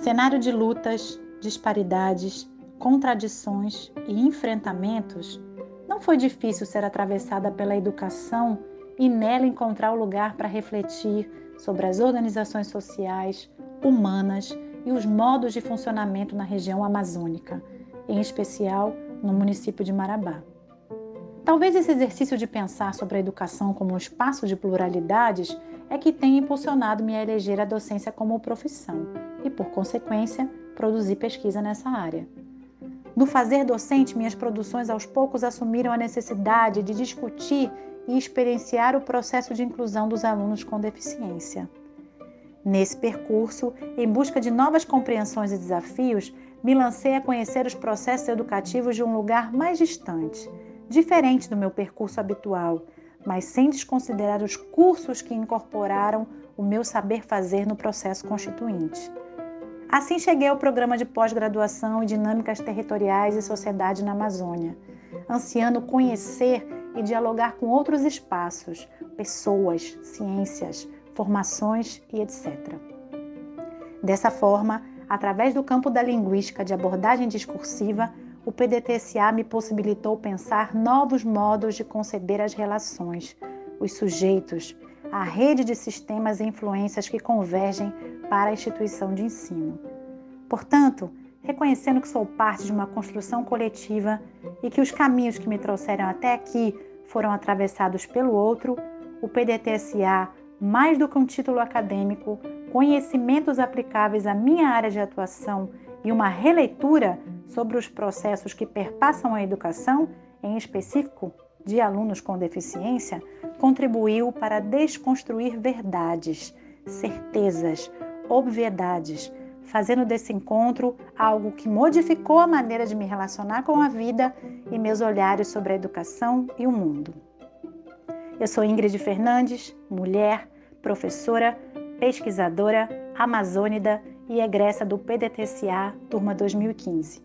cenário de lutas, disparidades, contradições e enfrentamentos, não foi difícil ser atravessada pela educação e nela encontrar o lugar para refletir sobre as organizações sociais, humanas e os modos de funcionamento na região amazônica, em especial no município de Marabá. Talvez esse exercício de pensar sobre a educação como um espaço de pluralidades é que tenha impulsionado-me a eleger a docência como profissão e, por consequência, produzir pesquisa nessa área. No fazer docente, minhas produções aos poucos assumiram a necessidade de discutir e experienciar o processo de inclusão dos alunos com deficiência. Nesse percurso, em busca de novas compreensões e desafios, me lancei a conhecer os processos educativos de um lugar mais distante, diferente do meu percurso habitual, mas sem desconsiderar os cursos que incorporaram o meu saber fazer no processo constituinte. Assim cheguei ao programa de pós-graduação em Dinâmicas Territoriais e Sociedade na Amazônia, ansiando conhecer e dialogar com outros espaços, pessoas, ciências, formações e etc. Dessa forma, através do campo da linguística de abordagem discursiva, o PDTSA me possibilitou pensar novos modos de conceber as relações, os sujeitos, a rede de sistemas e influências que convergem para a instituição de ensino. Portanto, reconhecendo que sou parte de uma construção coletiva e que os caminhos que me trouxeram até aqui foram atravessados pelo outro, o PDTSA, mais do que um título acadêmico, conhecimentos aplicáveis à minha área de atuação e uma releitura sobre os processos que perpassam a educação, em específico de alunos com deficiência, contribuiu para desconstruir verdades, certezas, obviedades, fazendo desse encontro algo que modificou a maneira de me relacionar com a vida e meus olhares sobre a educação e o mundo. Eu sou Ingrid Fernandes, mulher, professora, pesquisadora, amazônida e egressa do PDTCA, turma 2015.